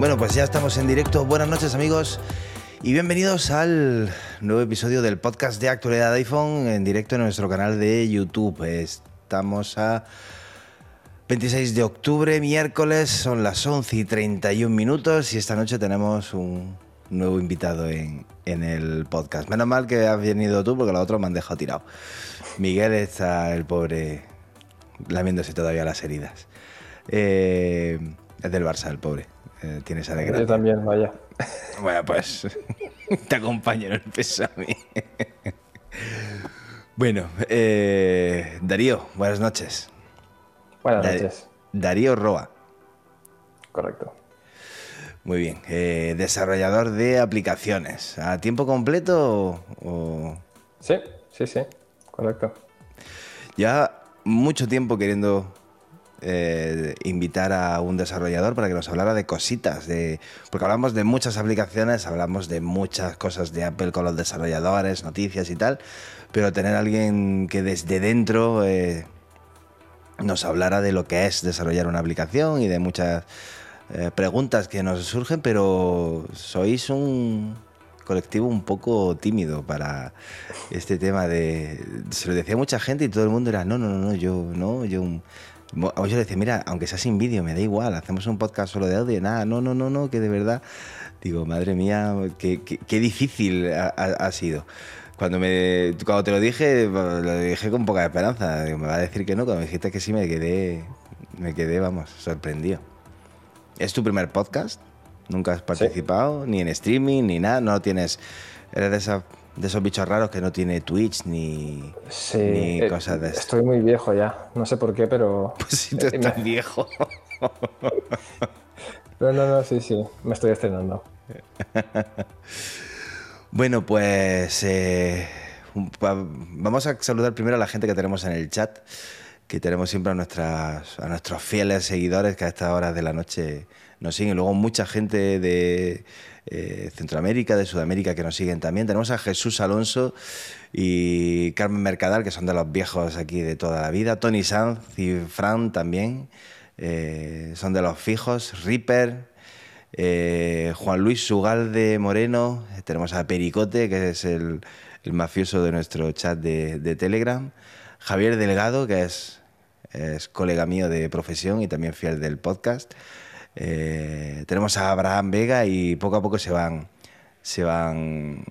Bueno, pues ya estamos en directo. Buenas noches amigos y bienvenidos al nuevo episodio del podcast de actualidad de iPhone en directo en nuestro canal de YouTube. Estamos a 26 de octubre, miércoles, son las 11 y 31 minutos y esta noche tenemos un nuevo invitado en, el podcast. Menos mal que has venido tú porque los otros me han dejado tirado. Miguel está el pobre lamiéndose todavía las heridas. Eh, es del Barça, el pobre. Eh, tienes alegría. Yo también, vaya. Bueno, pues te acompaño en el pésame. bueno, eh, Darío, buenas noches. Buenas noches. Darío Roa. Correcto. Muy bien. Eh, desarrollador de aplicaciones. ¿A tiempo completo o...? Sí, sí, sí. Correcto. Ya mucho tiempo queriendo eh, invitar a un desarrollador para que nos hablara de cositas, de, porque hablamos de muchas aplicaciones, hablamos de muchas cosas de Apple con los desarrolladores, noticias y tal, pero tener a alguien que desde dentro eh, nos hablara de lo que es desarrollar una aplicación y de muchas eh, preguntas que nos surgen, pero sois un colectivo un poco tímido para este tema de se lo decía mucha gente y todo el mundo era no no no yo no yo yo le decía, mira, aunque sea sin vídeo, me da igual, hacemos un podcast solo de audio, nada, no, no, no, no, que de verdad, digo, madre mía, qué, qué, difícil ha, sido. Cuando, me, cuando te lo dije, lo dije con poca esperanza, me va a decir que no, cuando me dijiste que sí, me quedé, me quedé, vamos, sorprendido. ¿Es tu primer podcast? ¿Nunca has participado? Ni en streaming, ni nada, no tienes, eres de esa de esos bichos raros que no tiene Twitch ni, ni eh, cosas de eso. Estoy muy viejo ya, no sé por qué, pero. Pues si tú estás viejo. no, no, no, sí, sí, me estoy estrenando. bueno, pues eh, vamos a saludar primero a la gente que tenemos en el chat, que tenemos siempre a, nuestros fieles seguidores que a estas horas de la noche nos siguen. Luego mucha gente de eh, Centroamérica, de Sudamérica que nos siguen también. Tenemos a Jesús Alonso y Carmen Mercadal, que son de los viejos aquí de toda la vida. Tony Sanz y Fran también eh, son de los fijos. Ripper, Juan Luis Sugalde Moreno. Tenemos a Pericote, que es el, mafioso de nuestro chat de, Telegram. Javier Delgado, que es, colega mío de profesión y también fiel del podcast. Eh, tenemos a Abraham Vega y poco a poco se van, se van